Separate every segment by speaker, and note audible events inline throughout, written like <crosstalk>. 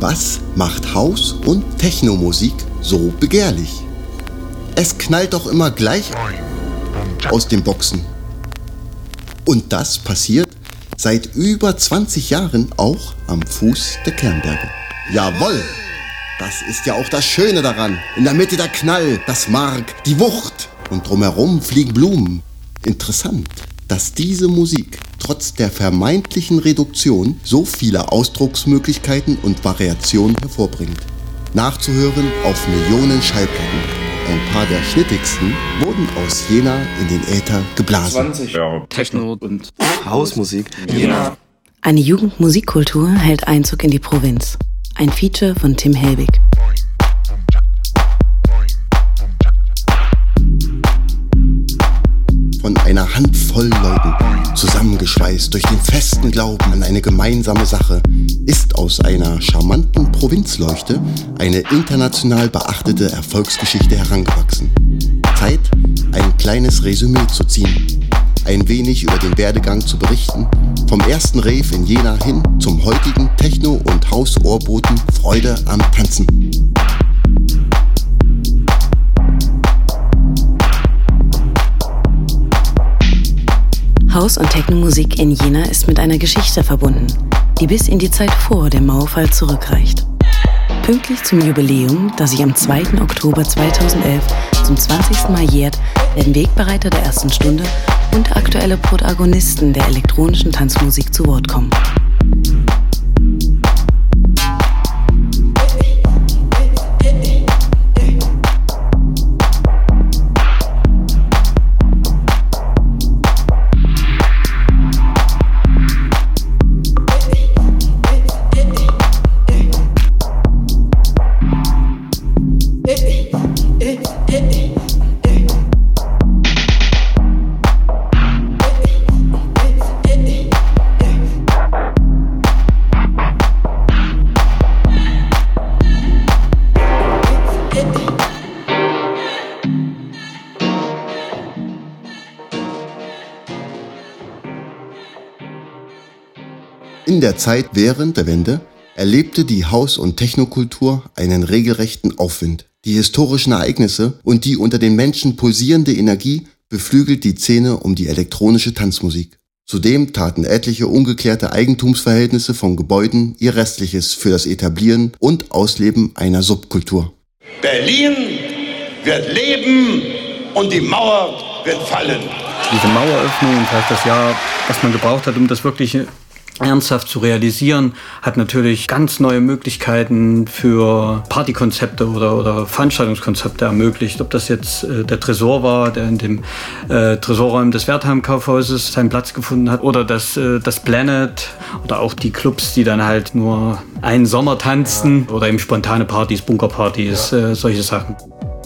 Speaker 1: Was macht Haus- und Technomusik so begehrlich? Es knallt doch immer gleich aus den Boxen. Und das passiert seit über 20 Jahren auch am Fuß der Kernberge. Jawoll! Das ist ja auch das Schöne daran. In der Mitte der Knall, das Mark, die Wucht. Und drumherum fliegen Blumen. Interessant, dass diese Musik trotz der vermeintlichen Reduktion so viele Ausdrucksmöglichkeiten und Variationen hervorbringt. Nachzuhören auf Millionen Schallplatten. Ein paar der schnittigsten wurden aus Jena in den Äther geblasen.
Speaker 2: 20 Jahre Techno und
Speaker 3: Hausmusik.
Speaker 2: Jena.
Speaker 4: Eine Jugendmusikkultur hält Einzug in die Provinz. Ein Feature von Tim Helbig.
Speaker 1: Von einer Handvoll Leuten, zusammengeschweißt durch den festen Glauben an eine gemeinsame Sache, ist aus einer charmanten Provinzleuchte eine international beachtete Erfolgsgeschichte herangewachsen. Zeit, ein kleines Resümee zu ziehen, ein wenig über den Werdegang zu berichten, vom ersten Rave in Jena hin zum heutigen Techno- und Hausohrboten Freude am Tanzen.
Speaker 4: Haus- und Technomusik in Jena ist mit einer Geschichte verbunden, die bis in die Zeit vor dem Mauerfall zurückreicht. Pünktlich zum Jubiläum, das sich am 2. Oktober 2011 zum 20. Mal jährt, werden Wegbereiter der ersten Stunde und aktuelle Protagonisten der elektronischen Tanzmusik zu Wort kommen.
Speaker 1: Der Zeit während der Wende erlebte die Haus- und Technokultur einen regelrechten Aufwind. Die historischen Ereignisse und die unter den Menschen pulsierende Energie beflügelt die Szene um die elektronische Tanzmusik. Zudem taten etliche ungeklärte Eigentumsverhältnisse von Gebäuden ihr Restliches für das Etablieren und Ausleben einer Subkultur.
Speaker 5: Berlin wird leben und die Mauer wird fallen.
Speaker 2: Diese Maueröffnung und halt das Jahr, was man gebraucht hat, um das wirklich ernsthaft zu realisieren, hat natürlich ganz neue Möglichkeiten für Partykonzepte oder, oder Veranstaltungskonzepte ermöglicht. Ob das jetzt äh, der Tresor war, der in dem äh, Tresorraum des Wertheim-Kaufhauses seinen Platz gefunden hat, oder das, äh, das Planet oder auch die Clubs, die dann halt nur einen Sommer tanzten oder eben spontane Partys, Bunkerpartys, äh, solche Sachen.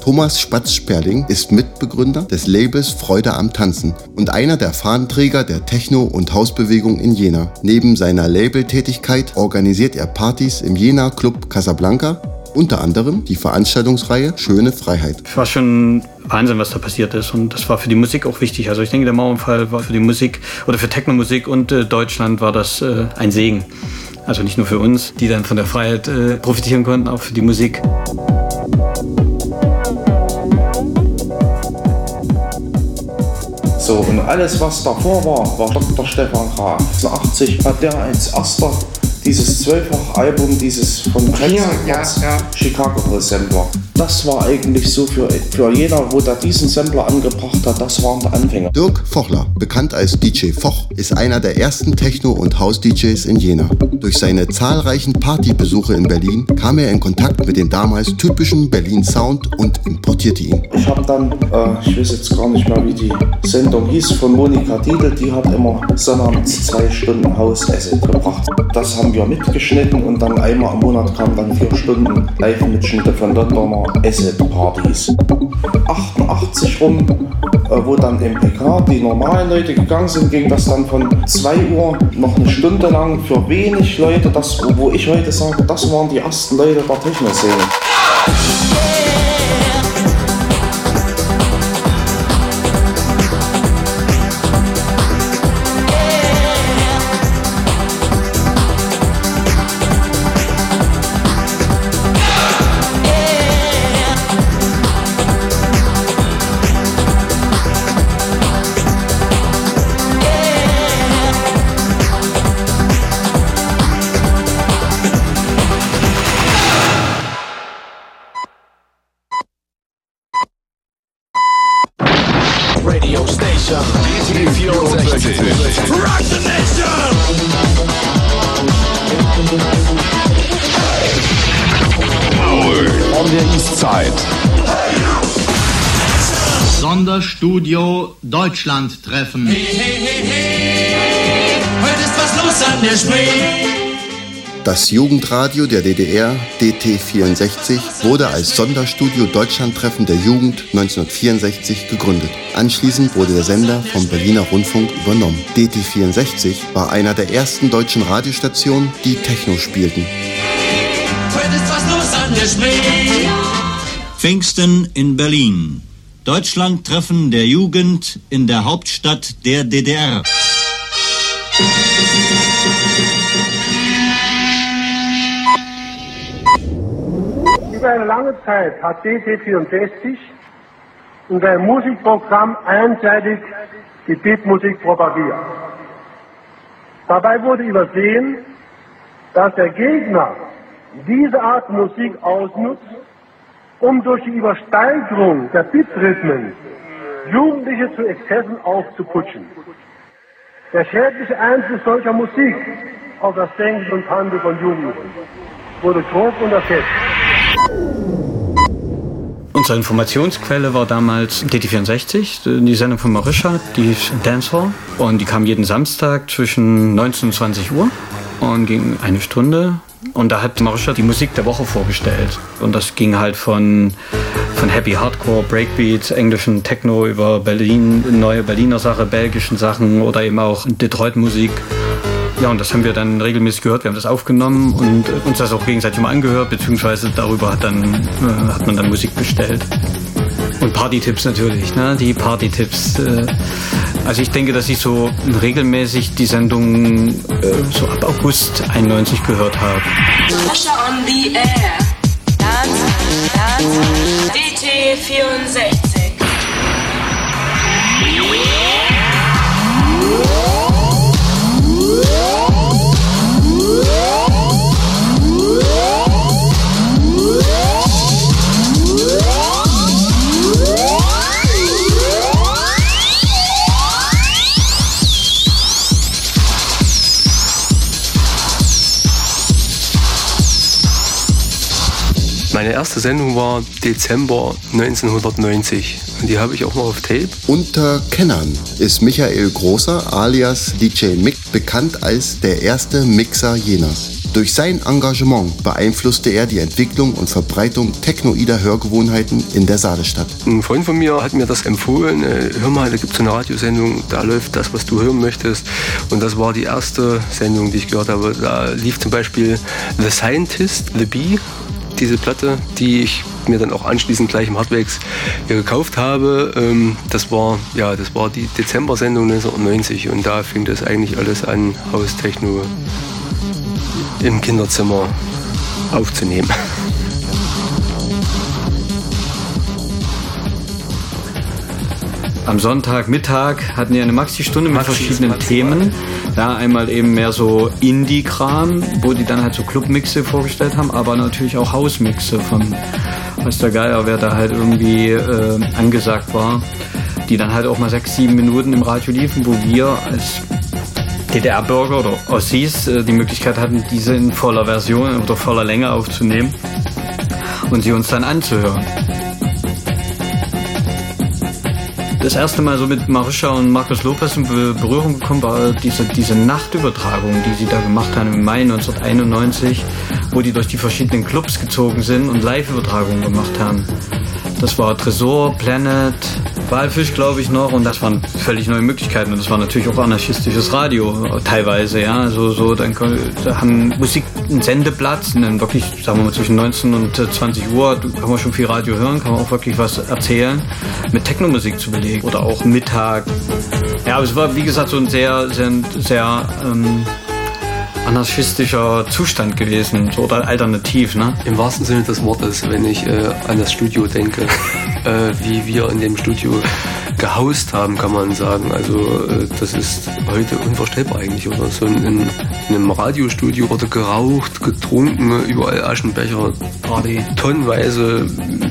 Speaker 1: Thomas Spatz-Sperling ist Mitbegründer des Labels Freude am Tanzen und einer der Fahnenträger der Techno- und Hausbewegung in Jena. Neben seiner Labeltätigkeit organisiert er Partys im Jena Club Casablanca, unter anderem die Veranstaltungsreihe Schöne Freiheit.
Speaker 2: Es war schon Wahnsinn, was da passiert ist. Und das war für die Musik auch wichtig. Also ich denke, der Mauernfall war für die Musik oder für Technomusik und äh, Deutschland war das äh, ein Segen. Also nicht nur für uns, die dann von der Freiheit äh, profitieren konnten, auch für die Musik.
Speaker 3: So, und alles, was davor war, war Dr. Stefan Graf. 80 hat der als erster dieses Zwölffach-Album, dieses von Jackson
Speaker 6: ja, ja.
Speaker 3: Chicago Hole Sampler. Das war eigentlich so für, für jeder, wo der diesen Sampler angebracht hat, das waren der Anfänger.
Speaker 1: Dirk Vochler, bekannt als DJ Foch, ist einer der ersten Techno- und House-DJs in Jena. Durch seine zahlreichen Partybesuche in Berlin kam er in Kontakt mit dem damals typischen Berlin-Sound und importierte ihn.
Speaker 3: Ich habe dann, äh, ich weiß jetzt gar nicht mehr, wie die Sendung hieß, von Monika Diedel, die hat immer sonnabends zwei Stunden Haus-Acid gebracht. Das haben wir mitgeschnitten und dann einmal im Monat kamen dann vier Stunden Live-Mitschnitte von Londoner Acid-Partys. 88 rum, äh, wo dann im PK die normalen Leute gegangen sind, ging das dann von 2 Uhr noch eine Stunde lang für wenig Leute, das, wo ich heute sage, das waren die ersten Leute der Techno-Szene.
Speaker 7: Deutschland treffen.
Speaker 6: Hey, hey, hey, hey, heute ist was los an der Spree.
Speaker 1: Das Jugendradio der DDR, DT64, wurde als Sonderstudio Deutschlandtreffen der Jugend 1964 gegründet. Anschließend wurde der Sender vom Berliner Rundfunk übernommen. DT64 war einer der ersten deutschen Radiostationen, die Techno spielten.
Speaker 6: Heute ist was los an der Spree.
Speaker 7: Pfingsten in Berlin. Deutschlandtreffen der Jugend in der Hauptstadt der DDR.
Speaker 8: Über eine lange Zeit hat DT64 in seinem Musikprogramm einseitig die Beatmusik propagiert. Dabei wurde übersehen, dass der Gegner diese Art Musik ausnutzt, um durch die Übersteigerung der Bitrhythmen Jugendliche zu Exzessen aufzuputschen. Der schädliche Einfluss solcher Musik auf das Denken und Handeln von Jugendlichen wurde grob unterschätzt.
Speaker 2: Unsere Informationsquelle war damals DT64, die Sendung von Marisha, die Dancehall. Und die kam jeden Samstag zwischen 19 und 20 Uhr und ging eine Stunde. Und da hat Marisha die Musik der Woche vorgestellt. Und das ging halt von, von Happy Hardcore, Breakbeats, englischen Techno über Berlin, neue Berliner Sache, belgischen Sachen oder eben auch Detroit-Musik. Ja, und das haben wir dann regelmäßig gehört. Wir haben das aufgenommen und uns das auch gegenseitig mal angehört, beziehungsweise darüber hat, dann, äh, hat man dann Musik bestellt. Und Party-Tipps natürlich, ne? die Party-Tipps. Äh, also ich denke, dass ich so regelmäßig die Sendung äh, so ab August 91 gehört habe.
Speaker 9: Sascha on the air. Dance, dance, DT 64.
Speaker 10: Meine erste Sendung war Dezember 1990 und die habe ich auch noch auf Tape.
Speaker 1: Unter Kennern ist Michael Großer alias DJ Mick bekannt als der erste Mixer Jenas. Durch sein Engagement beeinflusste er die Entwicklung und Verbreitung technoider Hörgewohnheiten in der Sadestadt.
Speaker 10: Ein Freund von mir hat mir das empfohlen. Äh, Hör mal, da gibt es eine Radiosendung, da läuft das, was du hören möchtest. Und das war die erste Sendung, die ich gehört habe. Da lief zum Beispiel The Scientist, The Bee, diese Platte, die ich mir dann auch anschließend gleich im Hardwax gekauft habe. Ähm, das war, ja, das war die Dezember-Sendung 1990 und da fing das eigentlich alles an, Haustechno im Kinderzimmer aufzunehmen. <laughs>
Speaker 2: Am Sonntagmittag hatten wir eine Maxi-Stunde mit
Speaker 10: Maxi
Speaker 2: verschiedenen
Speaker 10: Maxi
Speaker 2: Themen. Ja, einmal eben mehr so Indie-Kram, wo die dann halt so Club-Mixe vorgestellt haben, aber natürlich auch Hausmixe von weiß der Geier, wer da halt irgendwie äh, angesagt war, die dann halt auch mal sechs, sieben Minuten im Radio liefen, wo wir als DDR-Bürger oder Ossis äh, die Möglichkeit hatten, diese in voller Version oder voller Länge aufzunehmen und sie uns dann anzuhören. Das erste Mal so mit Marisha und Markus Lopez in Be- Berührung gekommen war diese, diese Nachtübertragung, die sie da gemacht haben im Mai 1991, wo die durch die verschiedenen Clubs gezogen sind und Live-Übertragungen gemacht haben. Das war Tresor, Planet, Walfisch, glaube ich noch, und das waren völlig neue Möglichkeiten. Und das war natürlich auch anarchistisches Radio teilweise, ja. So, so, dann da haben Musik einen Sendeplatz, und dann wirklich, sagen wir mal, zwischen 19 und äh, 20 Uhr kann man schon viel Radio hören, kann man auch wirklich was erzählen, mit Technomusik zu belegen. Oder auch Mittag. Ja, aber es war, wie gesagt, so ein sehr, sehr, sehr ähm, anarchistischer Zustand gewesen, oder alternativ, ne?
Speaker 10: Im wahrsten Sinne des Wortes, wenn ich äh, an das Studio denke, <laughs> äh, wie wir in dem Studio gehaust haben, kann man sagen. Also äh, das ist heute unvorstellbar eigentlich. Oder so in, in einem Radiostudio wurde geraucht, getrunken, überall Aschenbecher, Party. tonnenweise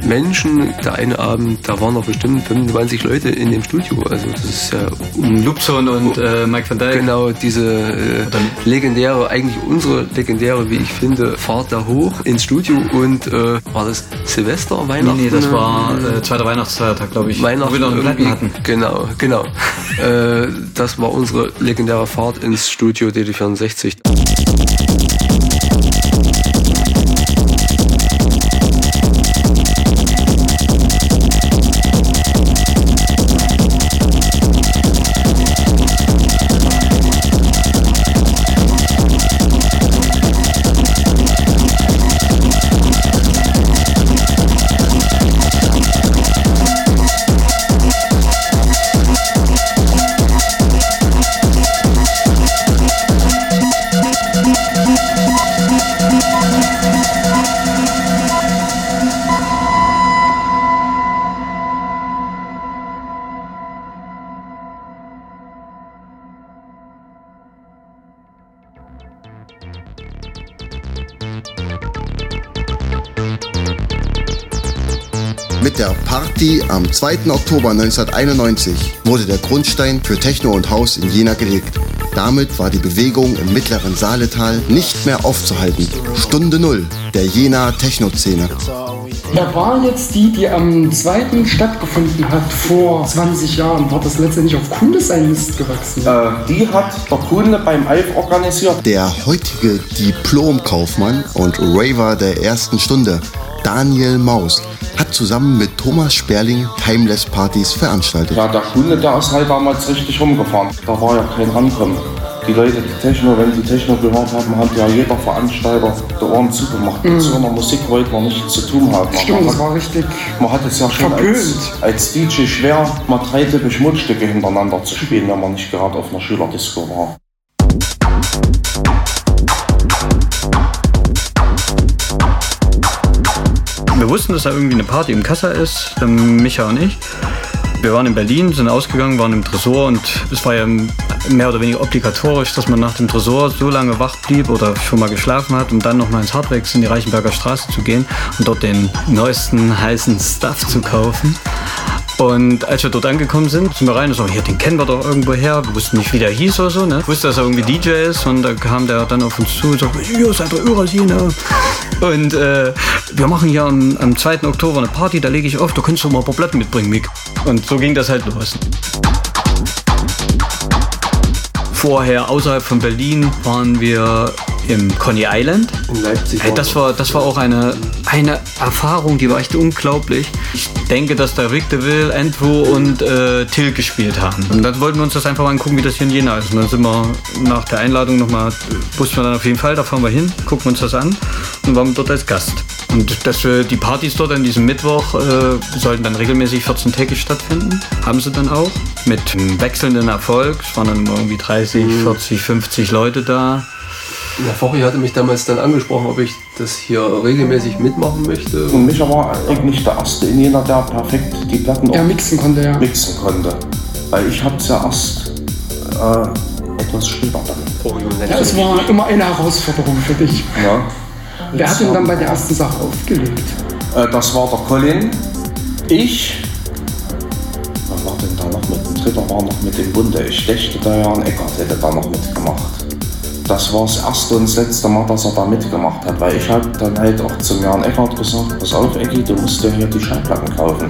Speaker 10: Menschen. Der eine Abend, da waren noch bestimmt 25 Leute in dem Studio. Also das ist ja...
Speaker 2: Lupson und äh, Mike van Dijk.
Speaker 10: Genau, diese äh, legendäre, eigentlich unsere legendäre, wie ich finde, Fahrt da hoch ins Studio und äh, war das Silvester, Weihnachten?
Speaker 2: Nee, nee das war äh, zweiter Weihnachtsfeiertag, glaube ich.
Speaker 10: Weihnachten wo wir noch einen hatten. Genau, genau. <laughs> äh, das war unsere legendäre Fahrt ins Studio DD64.
Speaker 1: Am 2. Oktober 1991 wurde der Grundstein für Techno und Haus in Jena gelegt. Damit war die Bewegung im mittleren Saaletal nicht mehr aufzuhalten. Stunde Null der Jena Techno-Szene.
Speaker 11: Da war jetzt die, die am 2. stattgefunden hat vor 20 Jahren. War das letztendlich auf Kunde sein Mist gewachsen?
Speaker 3: Äh, die hat der Kunde beim Alf organisiert.
Speaker 1: Der heutige Diplom-Kaufmann und Raver der ersten Stunde, Daniel Maus, hat zusammen mit Thomas Sperling Timeless-Partys veranstaltet.
Speaker 3: Ja, der Kunde, der ist halt damals richtig rumgefahren. Da war ja kein Rankommen. Die Leute, die Techno, wenn die Techno gehört haben, hat ja jeder Veranstalter die Ohren zugemacht. Mhm. Mit so einer Musik wollte man nichts zu tun haben.
Speaker 11: Stimmt, das war richtig
Speaker 3: Man hat es ja schon als, als, DJ schwer, mal drei typisch Mundstücke hintereinander zu spielen, wenn man nicht gerade auf einer Schülerdisco war.
Speaker 2: Wir wussten, dass da irgendwie eine Party im Kassa ist, Micha und ich. Wir waren in Berlin, sind ausgegangen, waren im Tresor und es war ja mehr oder weniger obligatorisch, dass man nach dem Tresor so lange wach blieb oder schon mal geschlafen hat, um dann nochmal ins Hardrex in die Reichenberger Straße zu gehen und dort den neuesten heißen Stuff zu kaufen. Und als wir dort angekommen sind, sind wir rein und so, hier, den kennen wir doch irgendwo her. Wir wussten nicht, wie der hieß oder so. Ne? Wusste, dass er irgendwie DJ ist. Und da kam der dann auf uns zu und sagte, ihr seid der Eurasine. Und äh, wir machen hier am, am 2. Oktober eine Party, da lege ich auf, du kannst doch mal ein paar Platten mitbringen, Mick. Und so ging das halt los. Vorher außerhalb von Berlin waren wir im Coney Island.
Speaker 10: In Leipzig.
Speaker 2: Hey, das, war, das war auch eine, eine Erfahrung, die war echt unglaublich. Ich denke, dass da Rick DeVille, Andrew und äh, Till gespielt haben. Und dann wollten wir uns das einfach mal angucken, wie das hier in Jena ist. Und dann sind wir nach der Einladung nochmal, wussten wir dann auf jeden Fall, da fahren wir hin, gucken uns das an und waren dort als Gast. Und dass wir die Partys dort an diesem Mittwoch äh, sollten dann regelmäßig 14-tägig stattfinden. Haben sie dann auch. Mit wechselndem Erfolg. Es waren dann irgendwie 30, 40, 50 Leute da.
Speaker 10: Ja, Fori hatte mich damals dann angesprochen, ob ich das hier regelmäßig mitmachen möchte.
Speaker 3: Und Micha war eigentlich der Erste in Jena, der perfekt die Platten
Speaker 11: ja, mixen konnte. Ja.
Speaker 3: Mixen konnte. Weil ich habe es ja erst äh, etwas später dann.
Speaker 11: Ja, es war immer eine Herausforderung für dich.
Speaker 3: Ja.
Speaker 11: Wer hat denn dann bei der ersten Sache aufgelegt?
Speaker 3: Äh, das war der Colin, ich. Wer war denn da noch mit? Ein dritter war noch mit dem Bunde. Ich dächte, der Jan Eckert hätte da noch mitgemacht das war das erste und das letzte Mal, dass er da mitgemacht hat, weil ich habe dann halt auch zum Jan Eckert gesagt, pass auf Ecki, du musst dir hier die Schallplatten kaufen.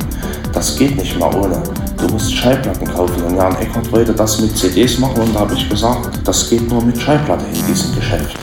Speaker 3: Das geht nicht mehr ohne. Du musst Schallplatten kaufen. Und Jan Eckert wollte das mit CDs machen und da habe ich gesagt, das geht nur mit Schallplatte in diesem Geschäft.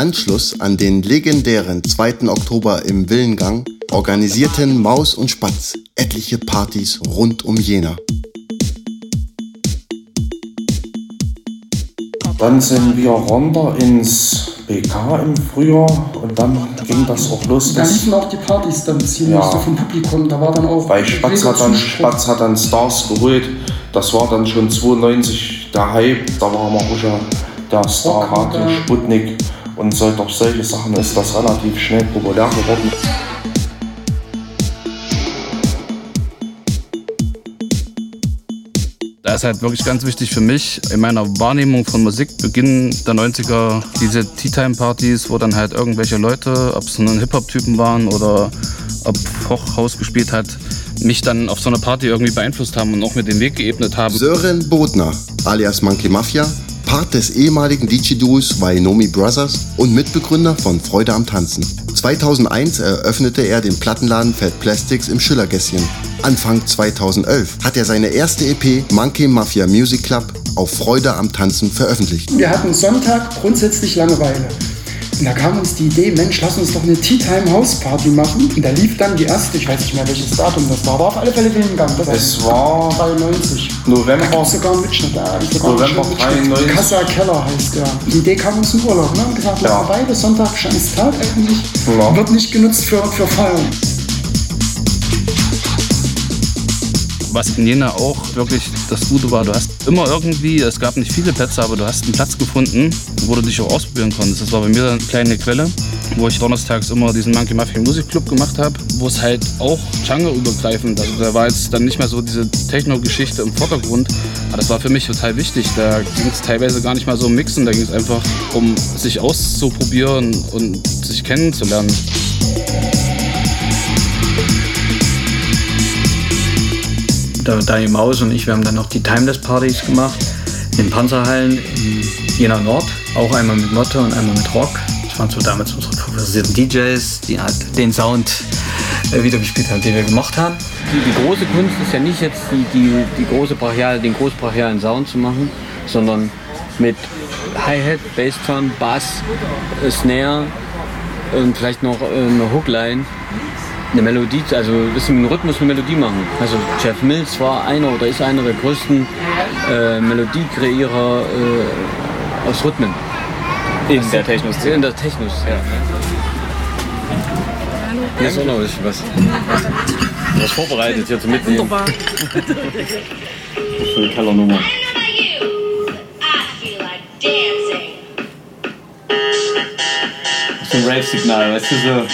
Speaker 1: Anschluss an den legendären 2. Oktober im Villengang organisierten Maus und Spatz etliche Partys rund um Jena.
Speaker 3: Dann sind wir runter ins BK im Frühjahr und dann ging das auch los.
Speaker 11: Da liefen auch die Partys dann ziemlich
Speaker 3: Ja.
Speaker 11: so vom Publikum. Da war dann auch.
Speaker 3: Bei Spatz hat, dann. Spatz hat dann Stars geholt. Das war dann schon 92 der Hype. Da war Maruscha der Star
Speaker 11: Rock,
Speaker 3: Radio
Speaker 11: ja.
Speaker 3: Sputnik. Und so, durch solche Sachen ist das relativ schnell populär geworden.
Speaker 12: Da ist halt wirklich ganz wichtig für mich in meiner Wahrnehmung von Musik, Beginn der 90er, diese Tea-Time-Partys, wo dann halt irgendwelche Leute, ob es nun Hip-Hop-Typen waren oder ob Hochhaus gespielt hat, mich dann auf so eine Party irgendwie beeinflusst haben und auch mir den Weg geebnet haben.
Speaker 1: Sören Bodner, alias Monkey Mafia, Part des ehemaligen DJ-Duos Wainomi Brothers und Mitbegründer von Freude am Tanzen. 2001 eröffnete er den Plattenladen Fat Plastics im Schillergässchen. Anfang 2011 hat er seine erste EP Monkey Mafia Music Club auf Freude am Tanzen veröffentlicht.
Speaker 11: Wir hatten Sonntag grundsätzlich Langeweile. Und da kam uns die Idee, Mensch, lass uns doch eine Tea Time House Party machen. Und da lief dann die erste, ich weiß nicht mehr welches Datum das war, war auf alle Fälle Willengang. Das
Speaker 3: Es war
Speaker 11: 93.
Speaker 3: November,
Speaker 11: Da sogar einen Mitschnitt. Da sogar einen
Speaker 3: November
Speaker 11: Mitschnitt.
Speaker 3: 93.
Speaker 11: Casa Keller heißt der. Die Idee kam uns im Urlaub. Ne? Und gesagt,
Speaker 3: Ja.
Speaker 11: beide Sonntag, scheiß Tag eigentlich.
Speaker 3: Ja.
Speaker 11: Wird nicht genutzt für, für Feiern.
Speaker 12: Was in Jena auch wirklich das Gute war, du hast immer irgendwie, es gab nicht viele Plätze, aber du hast einen Platz gefunden, wo du dich auch ausprobieren konntest. Das war bei mir eine kleine Quelle, wo ich donnerstags immer diesen Monkey Mafia Music Club gemacht habe, wo es halt auch genreübergreifend, also da war jetzt dann nicht mehr so diese Techno-Geschichte im Vordergrund, aber das war für mich total wichtig. Da ging es teilweise gar nicht mal so um Mixen, da ging es einfach um sich auszuprobieren und sich kennenzulernen.
Speaker 2: Da, Daniel Maus und ich, wir haben dann noch die Timeless-Partys gemacht in Panzerhallen in Jena Nord. Auch einmal mit Motto und einmal mit Rock. Das waren so damals unsere favorisierten DJs, die halt den Sound äh, wiedergespielt haben, den wir gemacht haben. Die, die große Kunst ist ja nicht jetzt die, die, die große brachiale, den groß brachialen Sound zu machen, sondern mit Hi-Hat, Bassdrum, Bass, äh, Snare und vielleicht noch äh, eine Hookline eine Melodie, also ein bisschen mit dem Rhythmus eine Melodie machen. Also Jeff Mills war einer oder ist einer der größten äh, Melodiekreierer äh, aus Rhythmen. In der Technos. In der Technos, ja. Hier ist auch noch ein bisschen was. Was vorbereitet hier zum Mitnehmen.
Speaker 13: Wunderbar.
Speaker 2: Was für eine Kellernummer. So ein Rave-Signal, weißt du so.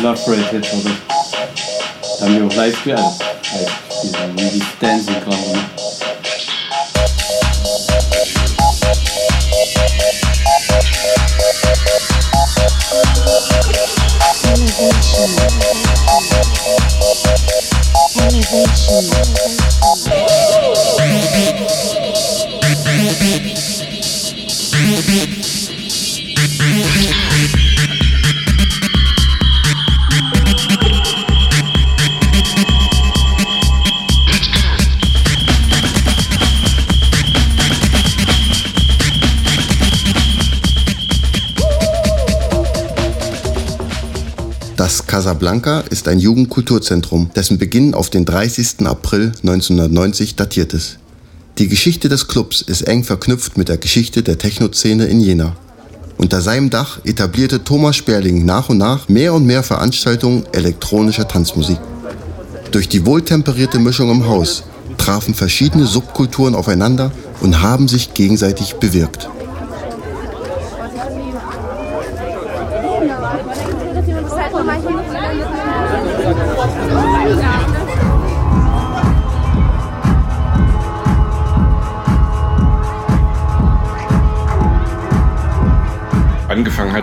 Speaker 2: Love Parade Hit oder? Da haben wir auch live gespielt. Also, live gespielt, wie die Dancing gerade. Ne?
Speaker 1: Das Casablanca ist ein Jugendkulturzentrum, dessen Beginn auf den 30. April 1990 datiert ist. Die Geschichte des Clubs ist eng verknüpft mit der Geschichte der Techno-Szene in Jena. Unter seinem Dach etablierte Thomas Sperling nach und nach mehr und mehr Veranstaltungen elektronischer Tanzmusik. Durch die wohltemperierte Mischung im Haus trafen verschiedene Subkulturen aufeinander und haben sich gegenseitig bewirkt.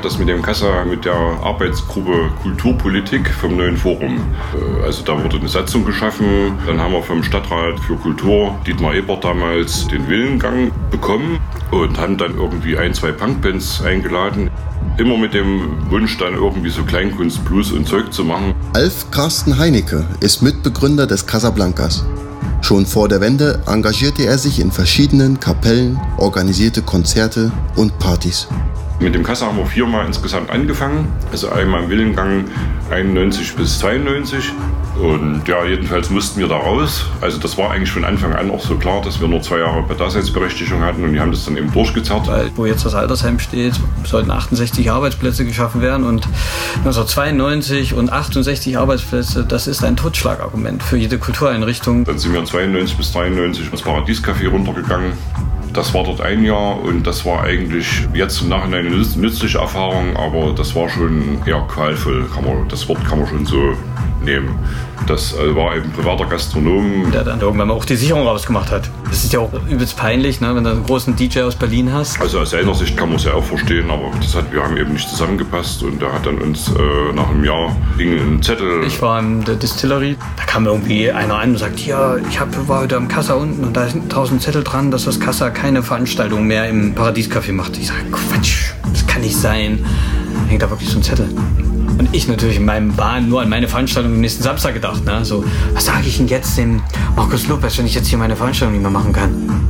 Speaker 14: Das mit dem Kassa, mit der Arbeitsgruppe Kulturpolitik vom neuen Forum. Äh, Also da wurde eine Satzung geschaffen. Dann haben wir vom Stadtrat für Kultur, Dietmar Ebert damals, den Willengang bekommen. und haben dann irgendwie ein, zwei Punkbands eingeladen. Immer mit dem Wunsch, dann irgendwie so Kleinkunst, Blues und Zeug zu machen.
Speaker 1: Alf Carsten Heinecke ist Mitbegründer des Casablancas. Schon vor der Wende engagierte er sich in verschiedenen Kapellen, organisierte Konzerte und Partys.
Speaker 14: Mit dem Kassa haben wir viermal insgesamt angefangen. Also einmal im Willengang 91 bis 92. Und ja, jedenfalls mussten wir da raus. Also das war eigentlich von Anfang an auch so klar, dass wir nur zwei Jahre Daseinsberechtigung hatten und die haben das dann eben durchgezerrt.
Speaker 2: Weil, wo jetzt das Altersheim steht, sollten 68 Arbeitsplätze geschaffen werden und 1992 und 68 Arbeitsplätze, das ist ein Totschlagargument für jede Kultureinrichtung.
Speaker 14: Dann sind wir in 92 bis 93 ins Paradiescafé runtergegangen. Das war dort ein Jahr und das war eigentlich jetzt im Nachhinein eine nützliche Erfahrung, aber das war schon eher qualvoll, kann man, das Wort kann man schon so nehmen. Das äh, war eben privater Gastronom.
Speaker 2: Der dann irgendwann mal auch die Sicherung rausgemacht hat. Das ist ja auch übelst peinlich, ne, wenn du einen großen DJ aus Berlin hast.
Speaker 14: Also aus seiner Sicht kann man es ja auch verstehen, aber das hat, wir haben eben nicht zusammengepasst und der hat dann uns äh, nach einem Jahr ging ein Zettel.
Speaker 2: Ich war in der Distillery, da kam irgendwie einer an und sagt, ja, ich hab, war heute am Kassa unten und da sind tausend Zettel dran, dass das Kassa keine Veranstaltung mehr im Paradiescafé macht. Ich sage, Quatsch, das kann nicht sein. Hängt da wirklich so ein Zettel. Und ich natürlich in meinem Bahn nur an meine Veranstaltung am nächsten Samstag gedacht. Ne? So, was sage ich denn jetzt dem Markus Lopez, wenn ich jetzt hier meine Veranstaltung nicht mehr machen kann?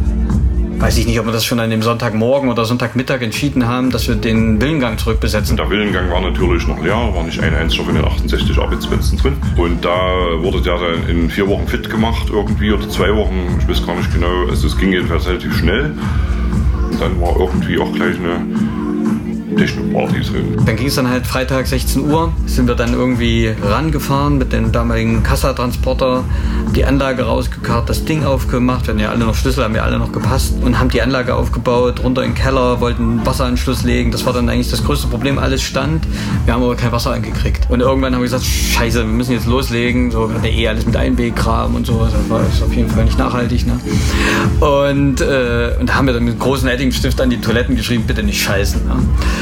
Speaker 2: Weiß ich nicht, ob wir das schon an dem Sonntagmorgen oder Sonntagmittag entschieden haben, dass wir den Willengang zurückbesetzen.
Speaker 14: Der Willengang war natürlich noch leer, war nicht ein einziger von den 68 Arbeitsplätzen drin. Und da wurde der dann in vier Wochen fit gemacht irgendwie oder zwei Wochen, ich weiß gar nicht genau. Also es ging jedenfalls relativ schnell. Und dann war irgendwie auch gleich eine Techno-Party drin.
Speaker 2: Dann ging es dann halt Freitag 16 Uhr, sind wir dann irgendwie rangefahren mit dem damaligen Kassatransporter, die Anlage rausgekarrt, das Ding aufgemacht, wir hatten ja alle noch Schlüssel, haben ja alle noch gepasst und haben die Anlage aufgebaut, runter in den Keller, wollten Wasseranschluss legen. Das war dann eigentlich das größte Problem, alles stand. Wir haben aber kein Wasser angekriegt. Und irgendwann haben wir gesagt, scheiße, wir müssen jetzt loslegen. So, wir hatten ja eh alles mit Einwegkram und so. Das war ist auf jeden Fall nicht nachhaltig. Ne? Und, äh, und da haben wir dann mit großen Eddingstift an die Toiletten geschrieben, bitte nicht scheißen. Ne?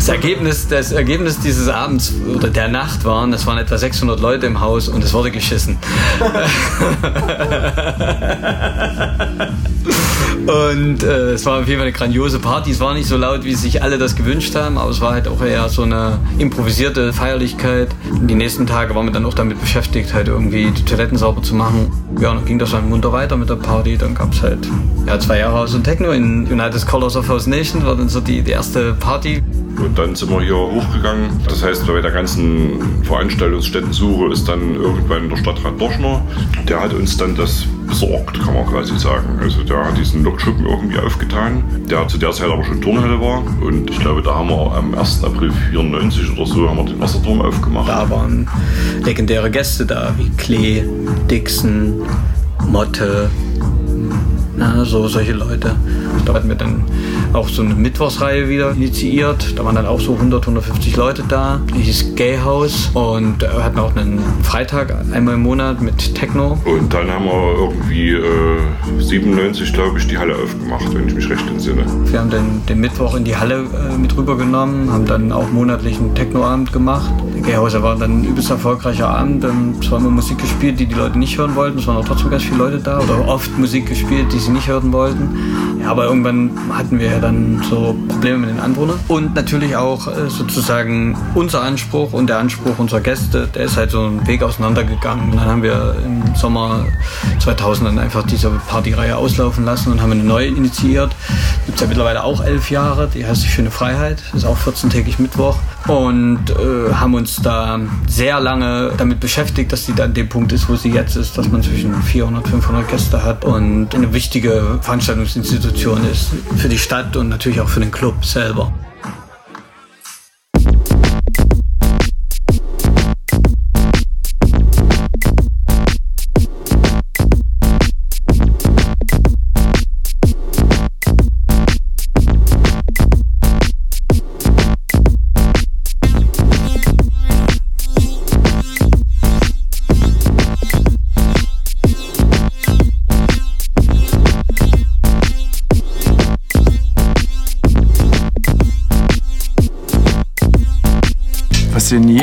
Speaker 2: Das Ergebnis, das Ergebnis dieses Abends oder der Nacht waren, es waren etwa 600 Leute im Haus und es wurde geschissen. <laughs> und äh, es war auf jeden Fall eine grandiose Party. Es war nicht so laut, wie sich alle das gewünscht haben, aber es war halt auch eher so eine improvisierte Feierlichkeit. Die nächsten Tage waren wir dann auch damit beschäftigt, halt irgendwie die Toiletten sauber zu machen. Ja, und dann ging das dann munter weiter mit der Party. Dann gab es halt ja, zwei Jahre House und Techno in United Colors of House Nation, war dann so die, die erste Party.
Speaker 14: Und dann sind wir hier hochgegangen. Das heißt, bei der ganzen Veranstaltungsstättensuche ist dann irgendwann der Stadtrat Dorschner. Der hat uns dann das besorgt, kann man quasi sagen. Also der hat diesen Lokschuppen irgendwie aufgetan, der zu der Zeit aber schon Turnhalle war. Und ich glaube, da haben wir am 1. April 94 oder so haben wir den Wasserturm aufgemacht.
Speaker 2: Da waren legendäre Gäste da, wie Klee, Dixon, Motte, na, so solche Leute. Da hatten wir dann auch so eine Mittwochsreihe wieder initiiert. Da waren dann auch so 100, 150 Leute da. Die hieß Gay House und wir hatten auch einen Freitag einmal im Monat mit Techno.
Speaker 14: Und dann haben wir irgendwie äh, 97, glaube ich, die Halle aufgemacht, wenn ich mich recht entsinne.
Speaker 2: Wir haben dann den Mittwoch in die Halle äh, mit rübergenommen, haben dann auch monatlich einen Technoabend gemacht. Der Gay House war dann ein übelst erfolgreicher Abend. Ähm, Es war immer Musik gespielt, die die Leute nicht hören wollten. Es waren auch trotzdem ganz viele Leute da oder oft Musik gespielt, die sie nicht hören wollten. Ja, aber irgendwann hatten wir ja dann so Probleme mit den Anwohnern. Und natürlich auch äh, sozusagen unser Anspruch und der Anspruch unserer Gäste, der ist halt so einen Weg auseinandergegangen. Und dann haben wir im Sommer 2000 dann einfach diese Partyreihe auslaufen lassen und haben eine neue initiiert. Gibt es ja mittlerweile auch elf Jahre, die heißt die Schöne Freiheit, ist auch 14-tägig Mittwoch. Und äh, haben uns da sehr lange damit beschäftigt, dass die dann an dem Punkt ist, wo sie jetzt ist, dass man zwischen 400, 500 Gäste hat und eine wichtige Veranstaltungsinstitution ist für die Stadt und natürlich auch für den Club selber.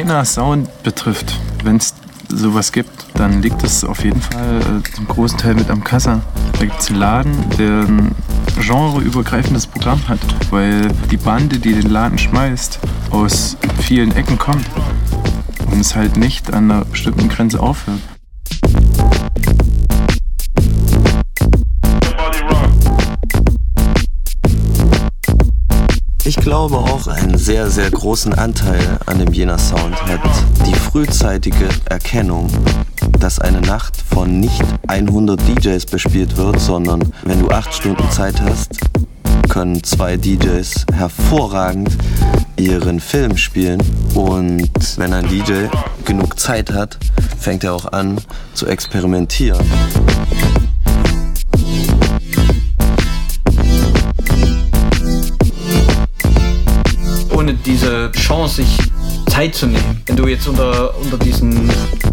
Speaker 13: Jena Sound betrifft, wenn es sowas gibt, dann liegt es auf jeden Fall äh, zum großen Teil mit am Kassa. Da gibt es einen Laden, der genreübergreifendes Programm hat, weil die Bande, die den Laden schmeißt, aus vielen Ecken kommt und es halt nicht an einer bestimmten Grenze aufhört.
Speaker 15: Ich glaube auch einen sehr, sehr großen Anteil an dem Jena Sound hat die frühzeitige Erkennung, dass eine Nacht von nicht 100 DJs bespielt wird, sondern wenn du acht Stunden Zeit hast, können zwei DJs hervorragend ihren Film spielen und wenn ein DJ genug Zeit hat, fängt er auch an zu experimentieren.
Speaker 2: Chance, sich Zeit zu nehmen. Wenn du jetzt unter, unter diesen,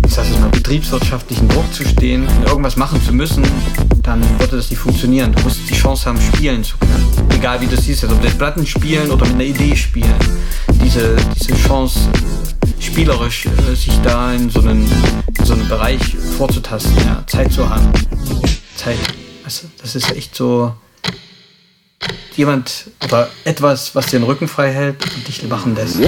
Speaker 2: ich sag mal, betriebswirtschaftlichen Druck zu stehen und irgendwas machen zu müssen, dann würde das nicht funktionieren. Du musst die Chance haben, spielen zu können. Egal wie du siehst, ob das Platten spielen oder mit einer Idee spielen. Diese, diese Chance, spielerisch äh, sich da in so einen, in so einen Bereich vorzutasten, ja, Zeit zu haben. Zeit. Also, das ist echt so, jemand oder etwas, was den Rücken frei hält und dich machen lässt.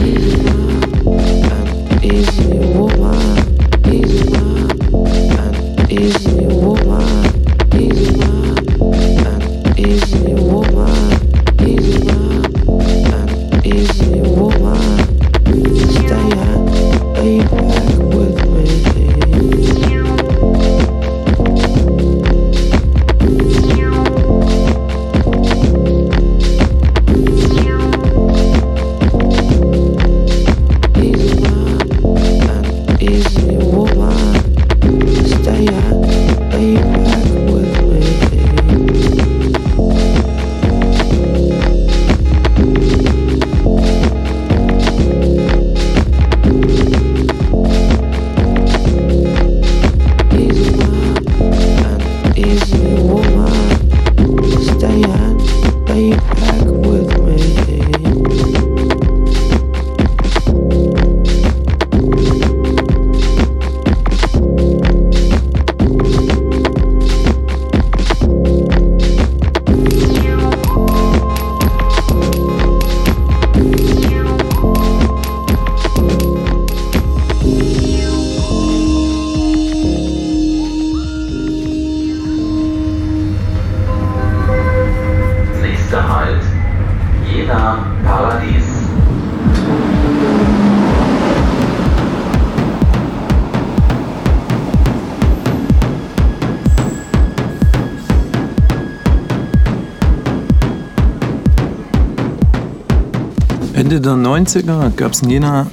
Speaker 13: Der 90er gab es in Jena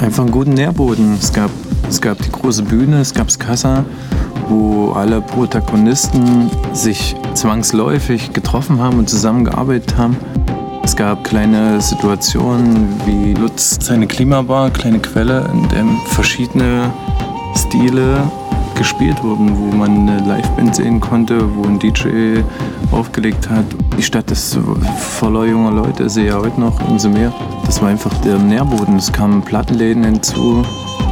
Speaker 13: einfach einen guten Nährboden. Es gab, es gab die große Bühne, es gab das Kassa, wo alle Protagonisten sich zwangsläufig getroffen haben und zusammengearbeitet haben. Es gab kleine Situationen wie Lutz seine Klimabar, kleine Quelle, in der verschiedene Stile gespielt wurden, wo man eine Liveband sehen konnte, wo ein DJ aufgelegt hat. Die Stadt ist voller junger Leute, sehe ich heute noch umso mehr. Das war einfach der Nährboden. Es kamen Plattenläden hinzu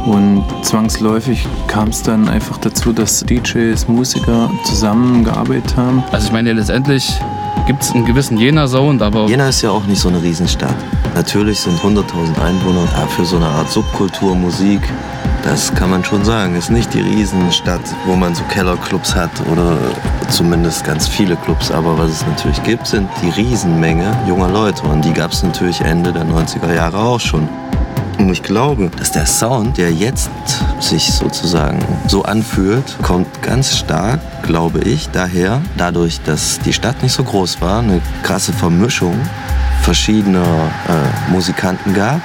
Speaker 13: und zwangsläufig kam es dann einfach dazu, dass DJs, Musiker zusammengearbeitet haben.
Speaker 12: Also ich meine, letztendlich gibt es einen gewissen Jena-Sound, aber...
Speaker 15: Jena ist ja auch nicht so eine Riesenstadt. Natürlich sind 100.000 Einwohner ja, für so eine Art Subkultur, Musik, das kann man schon sagen. Ist nicht die Riesenstadt, wo man so Kellerclubs hat oder zumindest ganz viele Clubs. Aber was es natürlich gibt, sind die Riesenmenge junger Leute. Und die gab es natürlich Ende der 90er Jahre auch schon. Und ich glaube, dass der Sound, der jetzt sich sozusagen so anfühlt, kommt ganz stark, glaube ich, daher, dadurch, dass die Stadt nicht so groß war, eine krasse Vermischung verschiedener äh, Musikanten gab.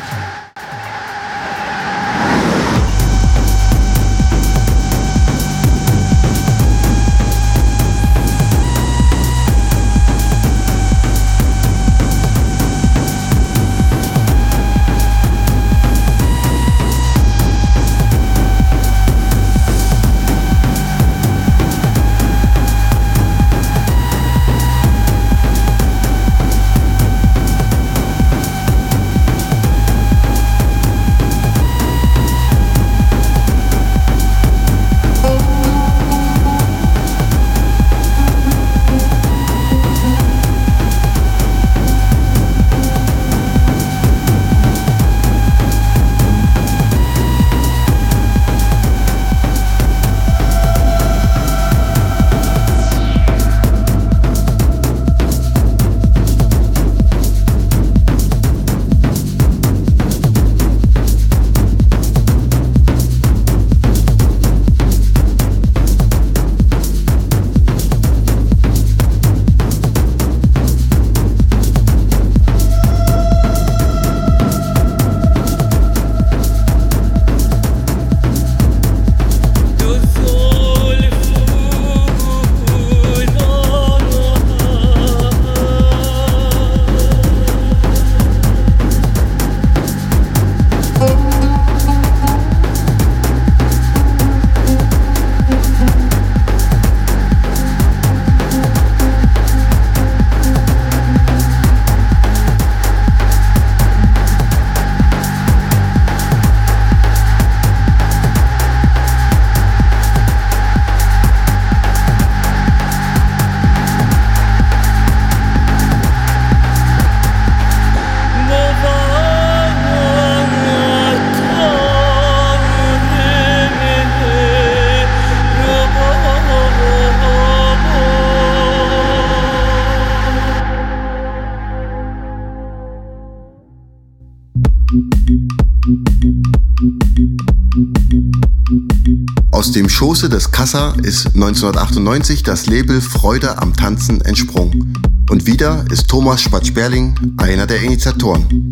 Speaker 1: Schoße des Kassa ist 1998 das Label Freude am Tanzen entsprungen. Und wieder ist Thomas Spatz-Sperling einer der Initiatoren.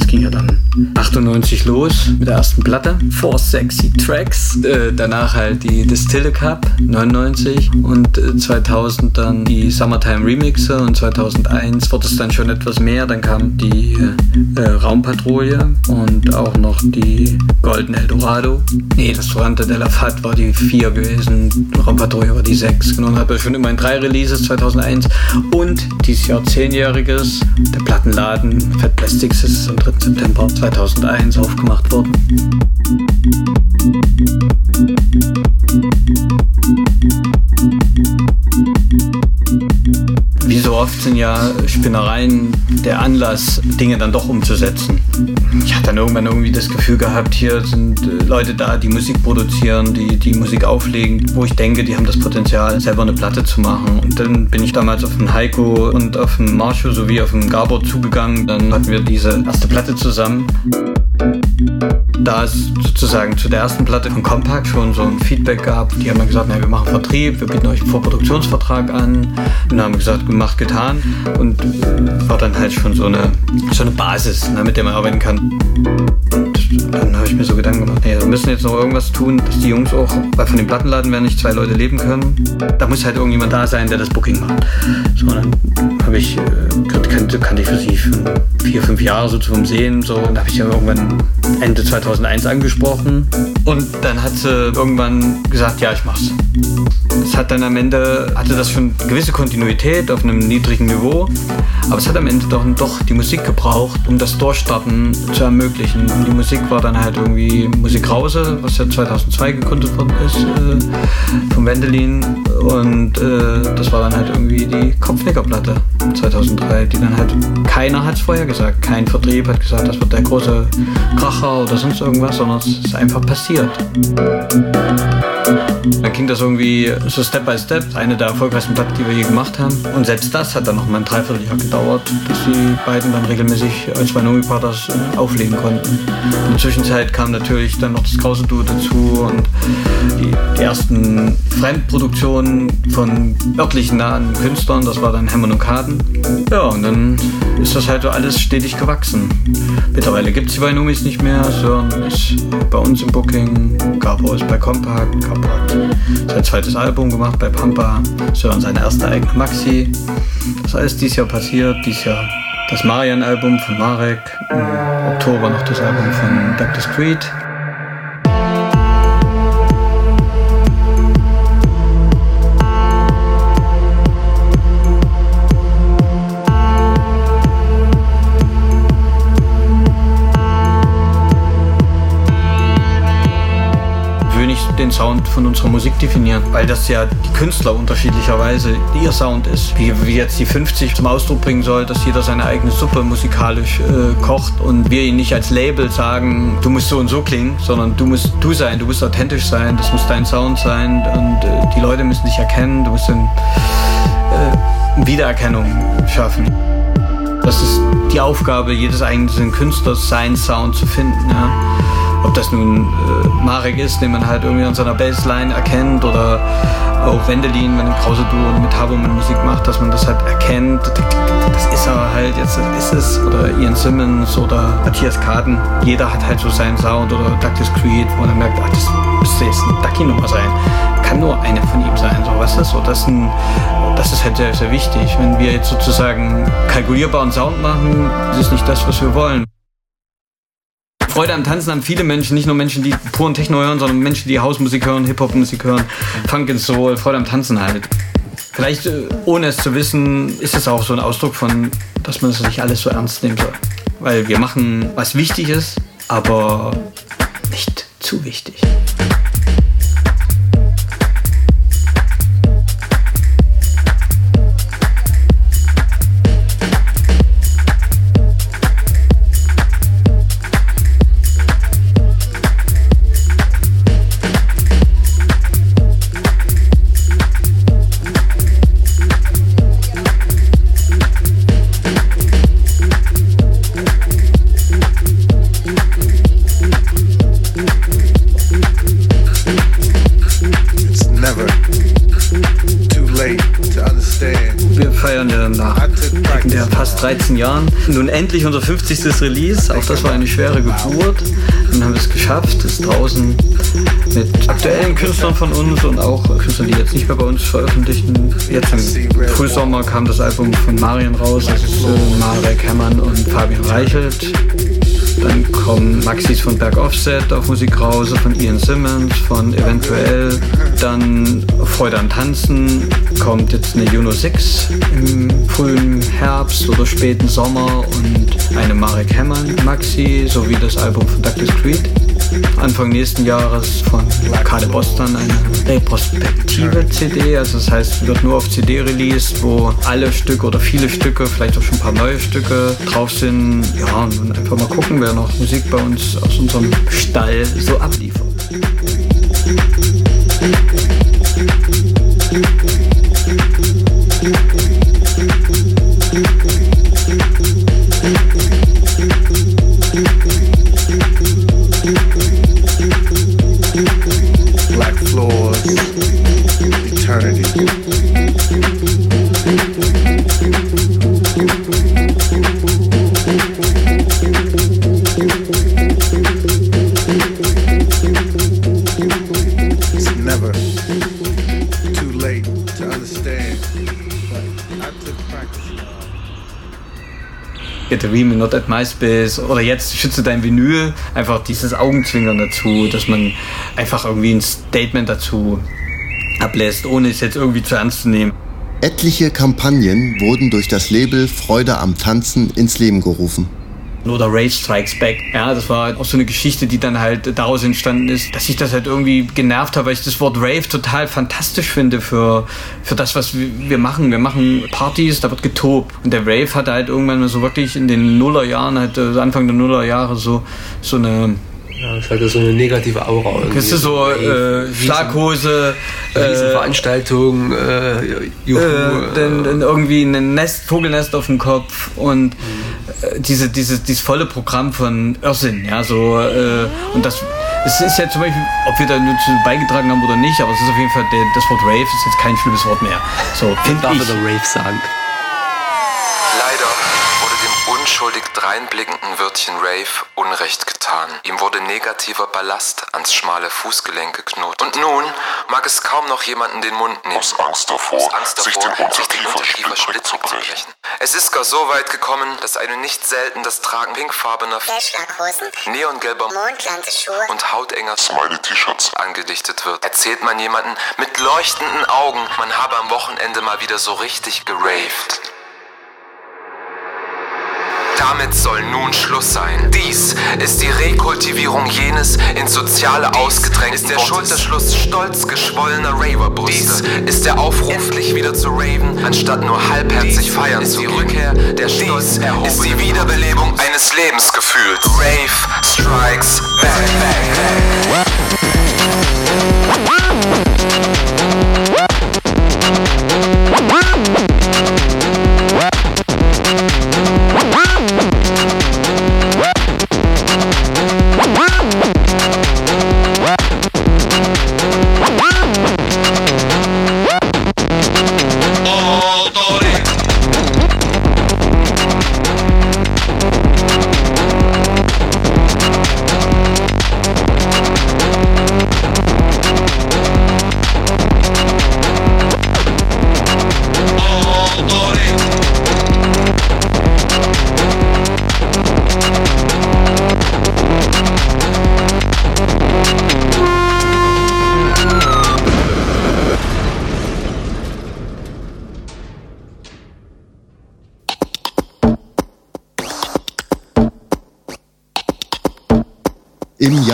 Speaker 2: Es ging ja dann 98 los mit der ersten Platte. Four Sexy Tracks. Äh, danach halt die Distille Cup 99 und äh, 2000 dann die Summertime Remixe und 2001 wurde es dann schon etwas mehr. Dann kam die äh, Raumpatrouille und auch noch die Golden Eldorado. Nee, das Torrente de la Fat war die 4 gewesen. Raumpatrouille war die 6. Genau, habe schon immer in drei Releases 2001 und dieses Jahr 10-jähriges. Der Plattenladen Fat Plastics ist am 3. September 2001 aufgemacht worden. Oft sind ja Spinnereien der Anlass, Dinge dann doch umzusetzen. Ich hatte dann irgendwann irgendwie das Gefühl gehabt, hier sind äh, Leute da, die Musik produzieren, die die Musik auflegen, wo ich denke, die haben das Potenzial, selber eine Platte zu machen. Und dann bin ich damals auf den Heiko und auf den Marsho sowie auf den Gabor zugegangen. Dann hatten wir diese erste Platte zusammen. Da es sozusagen zu der ersten Platte von Compact schon so ein Feedback gab, die haben dann gesagt, na, wir machen Vertrieb, wir bieten euch einen Vorproduktionsvertrag an. Und haben gesagt, gemacht, getan. Und war dann halt schon so eine, so eine Basis, ne, mit der man arbeiten kann. Dann habe ich mir so Gedanken gemacht, nee, wir müssen jetzt noch irgendwas tun, dass die Jungs auch, weil von dem Plattenladen werden nicht zwei Leute leben können. Da muss halt irgendjemand da sein, der das Booking macht. So, dann habe ich, äh, kannte, kannte ich für sie vier, fünf Jahre so zum Sehen. So, und da habe ich ja irgendwann Ende 2001 angesprochen. Und dann hat sie irgendwann gesagt, ja, ich mach's. Es hat dann am Ende, hatte das schon gewisse Kontinuität auf einem niedrigen Niveau, aber es hat am Ende doch, doch die Musik gebraucht, um das Durchstarten zu ermöglichen. Und die Musik war dann halt irgendwie Musik Rause, was ja 2002 gegründet worden ist, äh, von Wendelin. Und äh, das war dann halt irgendwie die Kopfnickerplatte 2003, die dann halt, keiner hat es vorher gesagt. Kein Vertrieb hat gesagt, das wird der große Kracher oder sonst irgendwas, sondern es ist einfach passiert. Dann ging das irgendwie so Step by Step, eine der erfolgreichsten Platten, die wir je gemacht haben. Und selbst das hat dann noch mal ein Dreivierteljahr gedauert, bis die beiden dann regelmäßig als Nomi Brothers äh, auflegen konnten. In der Zwischenzeit kam natürlich dann noch das Krause Duo dazu und die, ersten Fremdproduktionen von örtlichen nahen Künstlern, das war dann Hammond und Kaden. Ja, und dann ist das halt so alles stetig gewachsen. Mittlerweile gibt es die Nomis nicht mehr, Sören ist bei uns im Booking, Gabo ist bei Compact, Gabo hat sein zweites Album gemacht bei Pampa, Sören seine erste eigene Maxi. Das ist alles dieses Jahr passiert, dieses Jahr das Marian-Album von Marek, im Oktober noch das Album von Dr. Creed. Den Sound von unserer Musik definieren, weil das ja die Künstler unterschiedlicherweise ihr Sound ist. Wie, wie jetzt die 50 zum Ausdruck bringen soll, dass jeder seine eigene Suppe musikalisch äh, kocht und wir ihn nicht als Label sagen, du musst so und so klingen, sondern du musst du sein, du musst authentisch sein, das muss dein Sound sein und äh, die Leute müssen dich erkennen, du musst eine äh, Wiedererkennung schaffen. Das ist die Aufgabe jedes einzelnen Künstlers, seinen Sound zu finden. Ja. Ob das nun äh, Marek ist, den man halt irgendwie an seiner Bassline erkennt oder auch Wendelin, wenn Krause Duo mit Habermann Musik macht, dass man das halt erkennt. Das ist er halt, jetzt ist es. Oder Ian Simmons oder Matthias Kaden. Jeder hat halt so seinen Sound oder Douglas Creed, wo man merkt, ach, das müsste jetzt eine Ducky-Nummer sein. Kann nur eine von ihm sein. So, was ist so? Das ist, ein, das ist halt sehr, sehr wichtig. Wenn wir jetzt sozusagen kalkulierbaren Sound machen, ist es nicht das, was wir wollen. Freude am Tanzen haben viele Menschen, nicht nur Menschen, die puren Techno hören, sondern Menschen, die Hausmusik hören, Hip-Hop-Musik hören, Funk and Soul, Freude am Tanzen halt. Vielleicht, äh, ohne es zu wissen, ist es auch so ein Ausdruck von, dass man es nicht alles so ernst nehmen soll. Weil wir machen, was wichtig ist, aber nicht zu wichtig. 13 Jahren. Nun endlich unser 50. Release. Auch das war eine schwere Geburt. Dann haben wir es geschafft. Ist draußen mit aktuellen Künstlern von uns und auch Künstlern, die jetzt nicht mehr bei uns veröffentlichen. Jetzt im Frühsommer kam das Album von Marian raus. Äh, Marek Herrmann und Fabian Reichelt. Dann kommen Maxis von Berg Offset auf Musikrause, von Ian Simmons, von Eventuell. Dann Freude am Tanzen kommt jetzt eine Juno 6 im frühen Herbst oder späten Sommer und eine Marek Hemmern Maxi sowie das Album von Douglas Creed. Anfang nächsten Jahres von Kade Boston eine retrospektive CD. Also das heißt, wird nur auf CD released, wo alle Stücke oder viele Stücke, vielleicht auch schon ein paar neue Stücke drauf sind. Ja, und einfach mal gucken, wer noch Musik bei uns aus unserem Stall so abliefert. Riemen Not at MySpace oder jetzt schütze dein Vinyl. Einfach dieses Augenzwinkern dazu, dass man einfach irgendwie ein Statement dazu ablässt, ohne es jetzt irgendwie zu ernst zu nehmen.
Speaker 1: Etliche Kampagnen wurden durch das Label Freude am Tanzen ins Leben gerufen.
Speaker 2: Oder Rave Strikes Back. Ja, das war auch so eine Geschichte, die dann halt daraus entstanden ist, dass ich das halt irgendwie genervt habe, weil ich das Wort Rave total fantastisch finde für, für das, was wir machen. Wir machen Partys, da wird getobt. Und der Rave hatte halt irgendwann mal so wirklich in den Nullerjahren, halt äh, Anfang der Nullerjahre so, so eine
Speaker 10: Ja, es hatte so eine negative Aura.
Speaker 2: Kennst du so äh, Schlaghose, äh,
Speaker 10: Riesenveranstaltung, äh, Juhu,
Speaker 2: äh, dann, dann irgendwie ein Nest, Vogelnest auf dem Kopf und äh, diese, diese, dieses volle Programm von Irrsinn, ja, so, äh, und das, es ist ja zum Beispiel, ob wir da nur zu beigetragen haben oder nicht, aber es ist auf jeden Fall, das Wort Rave ist jetzt kein schlimmes Wort mehr. So, finde
Speaker 10: darf
Speaker 2: ich.
Speaker 10: wieder Rave sagen.
Speaker 16: Unschuldig dreinblickenden Wörtchen Rave Unrecht getan. Ihm wurde negativer Ballast ans schmale Fußgelenk geknotet. Und nun mag es kaum noch jemanden den Mund nehmen. Aus Angst davor, Aus Angst davor sich den Unterkiefer splitzig zu brechen. Es ist gar so weit gekommen, dass eine nicht selten das Tragen pinkfarbener neongelber
Speaker 17: Mondlandeschuhe
Speaker 16: und hautenger Smiley-T-Shirts angedichtet wird. Erzählt man jemanden mit leuchtenden Augen, man habe am Wochenende mal wieder so richtig geraved. Damit soll nun Schluss sein. Dies ist die Rekultivierung jenes ins Soziale ausgedrängten ist der Schulterschluss stolz geschwollener Raverbrüste. Dies ist der Aufruf, endlich wieder zu raven, anstatt nur halbherzig feiern ist zu die Rückkehr der Stolz ist die Wiederbelebung eines Lebensgefühls. Rave strikes back.
Speaker 1: Im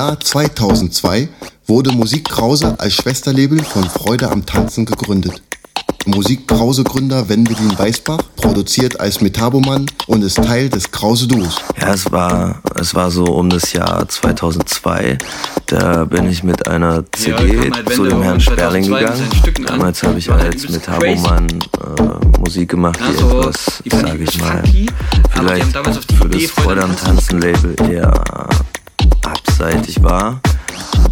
Speaker 1: Jahr 2002 wurde Musik Krause als Schwesterlabel von Freude am Tanzen gegründet. Musik Krause Gründer Wendelin Weißbach produziert als Metaboman und ist Teil des Krause Duos.
Speaker 15: Ja, es war, es war so um das Jahr 2002. Da bin ich mit einer CD zu dem Herrn Sperling gegangen. Damals habe ich als Metaboman äh, Musik gemacht, die etwas, sage ich mal, vielleicht für das Freude am Tanzen Label eher abseitig war.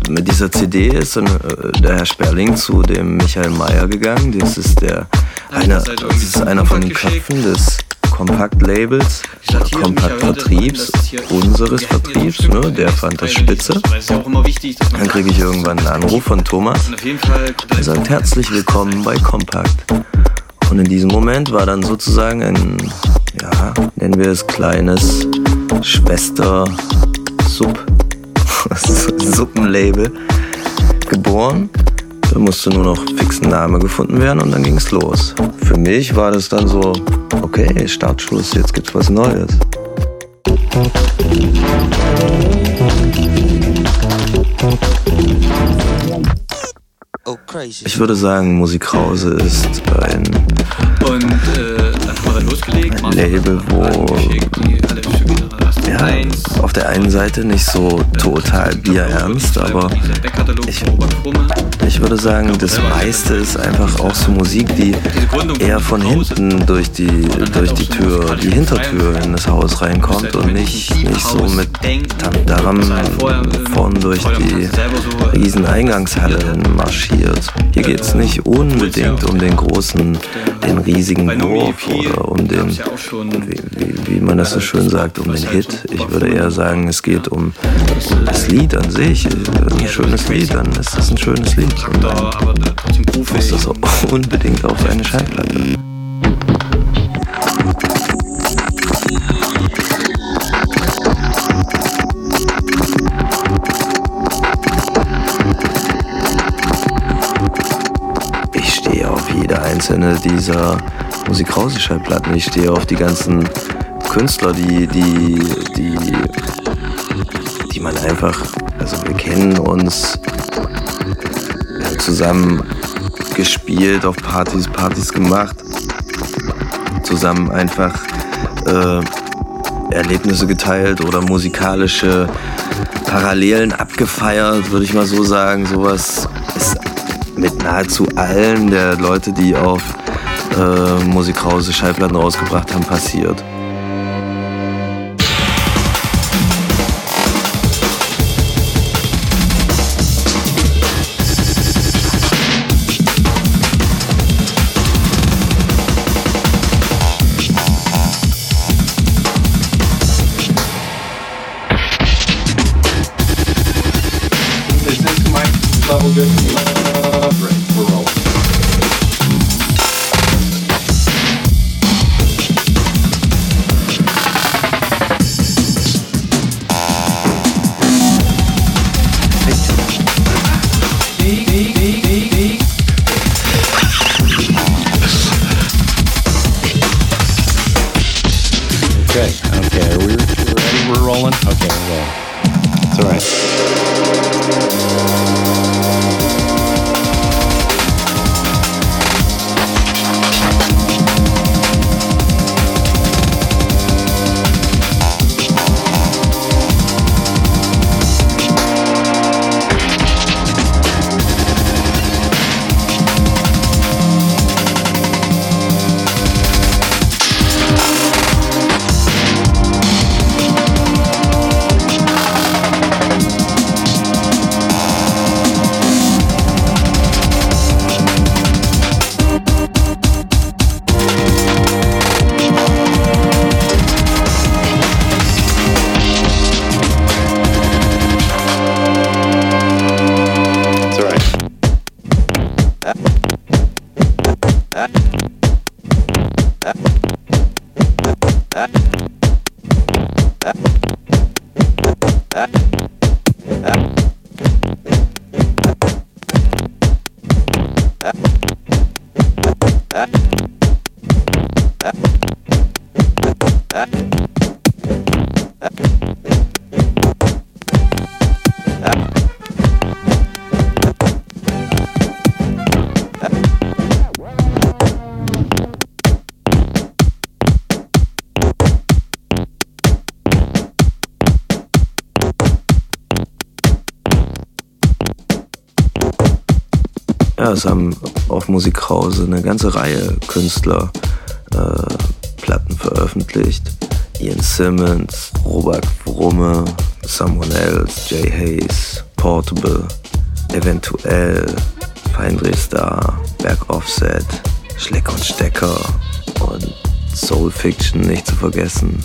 Speaker 15: Mit dieser CD ist dann, äh, der Herr Sperling zu dem Michael Mayer gegangen. Das ist der einer, das ist einer von den Köpfen des Kompakt-Labels, Kompakt-Vertriebs, unseres Vertriebs, ne, der fand das spitze. Dann kriege ich irgendwann einen Anruf von Thomas, der sagt herzlich willkommen bei Kompakt. Und in diesem Moment war dann sozusagen ein, ja, nennen wir es kleines Schwester-Sub, <laughs> Suppenlabel geboren. Da musste nur noch fix ein Name gefunden werden und dann ging es los. Für mich war das dann so, okay, Startschluss, jetzt gibt's was Neues. Ich würde sagen, Musikrause ist ein,
Speaker 2: Und äh, losgelegt.
Speaker 15: ein Label, wo ja, auf der einen Seite nicht so total bierernst, aber ich, ich würde sagen, das meiste ist einfach auch so Musik, die eher von hinten durch die, durch die Tür, die Hintertür in das Haus reinkommt und nicht, nicht so mit Tamdaram vorn durch die riesen Eingangshalle marschiert. Hier geht es nicht unbedingt um den großen, den riesigen Wurf oder um den, wie, wie, wie man das so schön sagt, um den Hit. Ich würde eher sagen, es geht um, das Lied an sich. Ein schönes Lied, dann ist das ein schönes Lied. Und dann muss das auch unbedingt auf eine Schallplatte. Ich stehe auf jede einzelne dieser Musikrause-Schallplatten. Ich stehe auf die ganzen Künstler, die, die, die, die man einfach, also wir kennen uns, zusammen gespielt, auf Partys, Partys gemacht, zusammen einfach äh, Erlebnisse geteilt oder musikalische Parallelen abgefeiert, würde ich mal so sagen. Sowas ist mit nahezu allen der Leute, die auf äh, Musikrause Schallplatten rausgebracht haben, passiert.
Speaker 17: Okay,
Speaker 15: es haben auf Musikrause eine ganze Reihe Künstler äh, Platten veröffentlicht. Ian Simmons, Robert Brumme, Someone Else, Jay Hayes, Portable, eventuell Feindrehstar, Berg Offset, Schleck und Stecker und Soul Fiction nicht zu vergessen.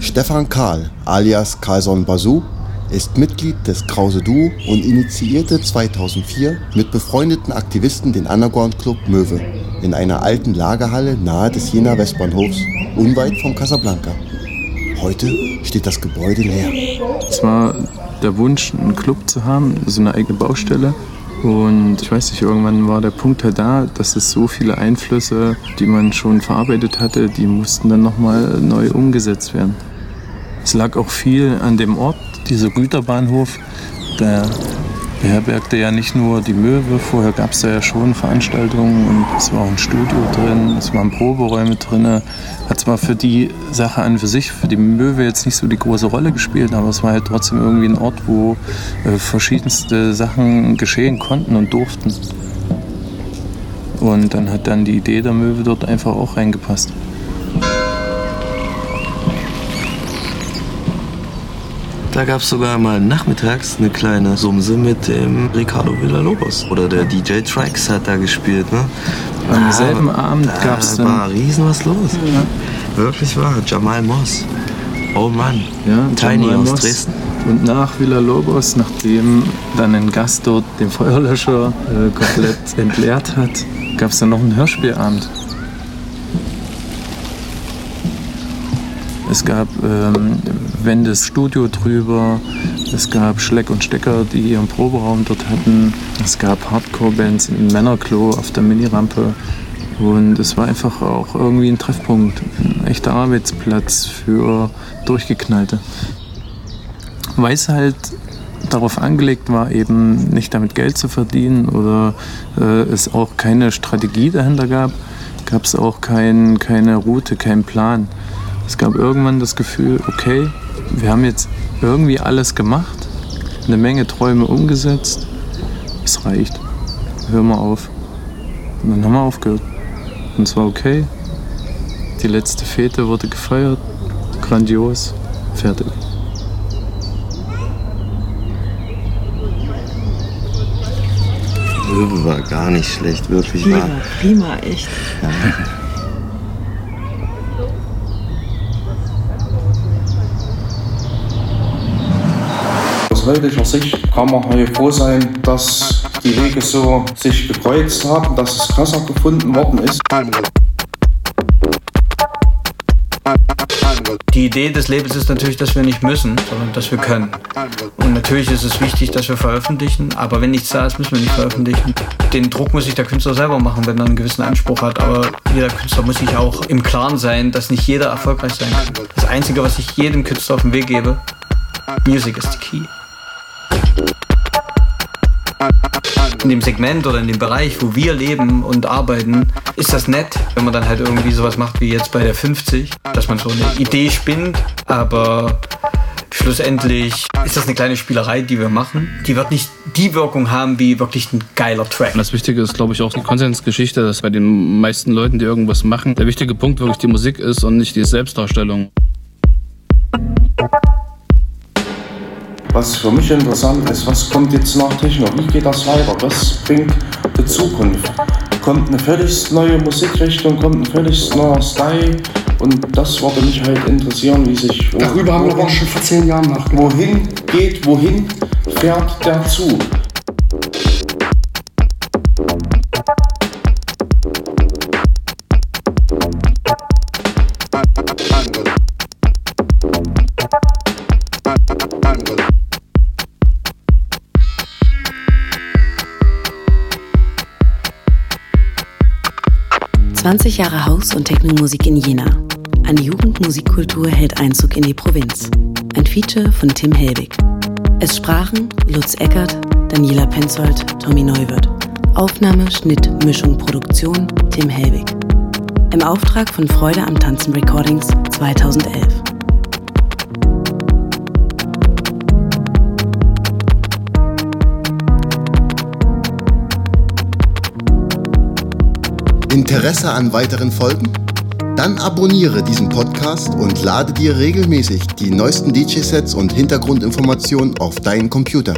Speaker 1: Stefan Karl alias Carlson Basu ist Mitglied des Krause Duo und initiierte 2004 mit befreundeten Aktivisten den Underground Club Möwe in einer alten Lagerhalle nahe des Jena Westbahnhofs, unweit vom Casablanca. Heute steht das Gebäude leer.
Speaker 13: Es war der Wunsch, einen Club zu haben, so eine eigene Baustelle. Und ich weiß nicht, irgendwann war der Punkt halt da, dass es so viele Einflüsse, die man schon verarbeitet hatte, die mussten dann nochmal neu umgesetzt werden. Es lag auch viel an dem Ort, dieser Güterbahnhof, der beherbergte ja nicht nur die Möwe, vorher gab es da ja schon Veranstaltungen und es war auch ein Studio drin, es waren Proberäume drin. Hat zwar für die Sache an für sich, für die Möwe jetzt nicht so die große Rolle gespielt, aber es war halt trotzdem irgendwie ein Ort, wo äh, verschiedenste Sachen geschehen konnten und durften. Und dann hat dann die Idee der Möwe dort einfach auch reingepasst.
Speaker 15: Da gab es sogar mal nachmittags eine kleine Sumse mit dem Ricardo Villalobos. Oder der DJ Trax hat da gespielt. Ne?
Speaker 13: Am selben Abend gab es
Speaker 15: dann. war riesen was los. Ja. Wirklich wahr. Jamal Moss. Oh Mann.
Speaker 13: Ja,
Speaker 15: Tiny
Speaker 13: Jamal
Speaker 15: aus
Speaker 13: Moss.
Speaker 15: Dresden.
Speaker 13: Und nach Villalobos, nachdem dann ein Gast dort den Feuerlöscher äh, komplett <laughs> entleert hat, gab es dann noch einen Hörspielabend. Es gab ähm, Wendes Studio drüber, es gab Schleck und Stecker, die ihren Proberaum dort hatten, es gab Hardcore-Bands im Männerklo auf der Minirampe und es war einfach auch irgendwie ein Treffpunkt, ein echter Arbeitsplatz für Durchgeknallte. Weil es halt darauf angelegt war, eben nicht damit Geld zu verdienen oder äh, es auch keine Strategie dahinter gab, gab es auch kein, keine Route, keinen Plan. Es gab irgendwann das Gefühl, okay, wir haben jetzt irgendwie alles gemacht, eine Menge Träume umgesetzt, es reicht, hör mal auf. Und dann haben wir aufgehört. Und es war okay. Die letzte Fete wurde gefeiert, grandios, fertig.
Speaker 15: Möwe war gar nicht schlecht, wirklich wahr.
Speaker 18: prima, echt.
Speaker 3: Aus heutiger Sicht kann man heute froh sein, dass die Wege so sich gekreuzt haben, dass es Kasser gefunden worden ist.
Speaker 2: Die Idee des Labels ist natürlich, dass wir nicht müssen, sondern dass wir können. Und natürlich ist es wichtig, dass wir veröffentlichen, aber wenn nichts da ist, müssen wir nicht veröffentlichen. Den Druck muss sich der Künstler selber machen, wenn er einen gewissen Anspruch hat, aber jeder Künstler muss sich auch im Klaren sein, dass nicht jeder erfolgreich sein kann. Das Einzige, was ich jedem Künstler auf den Weg gebe, Music is the key. In dem Segment oder in dem Bereich, wo wir leben und arbeiten, ist das nett, wenn man dann halt irgendwie sowas macht wie jetzt bei der 50, dass man so eine Idee spinnt, aber schlussendlich ist das eine kleine Spielerei, die wir machen. Die wird nicht die Wirkung haben wie wirklich ein geiler Track.
Speaker 12: Und das Wichtige ist, glaube ich, auch die Konsensgeschichte, dass bei den meisten Leuten, die irgendwas machen, der wichtige Punkt wirklich die Musik ist und nicht die Selbstdarstellung.
Speaker 3: Was für mich interessant ist, was kommt jetzt nach Techno? Wie geht das weiter? Was bringt die Zukunft? Kommt eine völlig neue Musikrichtung, kommt ein völlig neuer Style? Und das würde mich halt interessieren, wie sich.
Speaker 11: Darüber haben wir aber auch schon vor zehn Jahren nachgedacht.
Speaker 3: Wohin geht, wohin fährt der Zug?
Speaker 4: Zwanzig Jahre Haus- und Technomusik in Jena. Eine Jugendmusikkultur hält Einzug in die Provinz. Ein Feature von Tim Helbig. Es sprachen Lutz Eckert, Daniela Penzold, Tommy Neuwirth. Aufnahme, Schnitt, Mischung, Produktion Tim Helbig. Im Auftrag von Freude am Tanzen Recordings 2011.
Speaker 1: Interesse an weiteren Folgen? Dann abonniere diesen Podcast und lade dir regelmäßig die neuesten DJ-Sets und Hintergrundinformationen auf deinen Computer.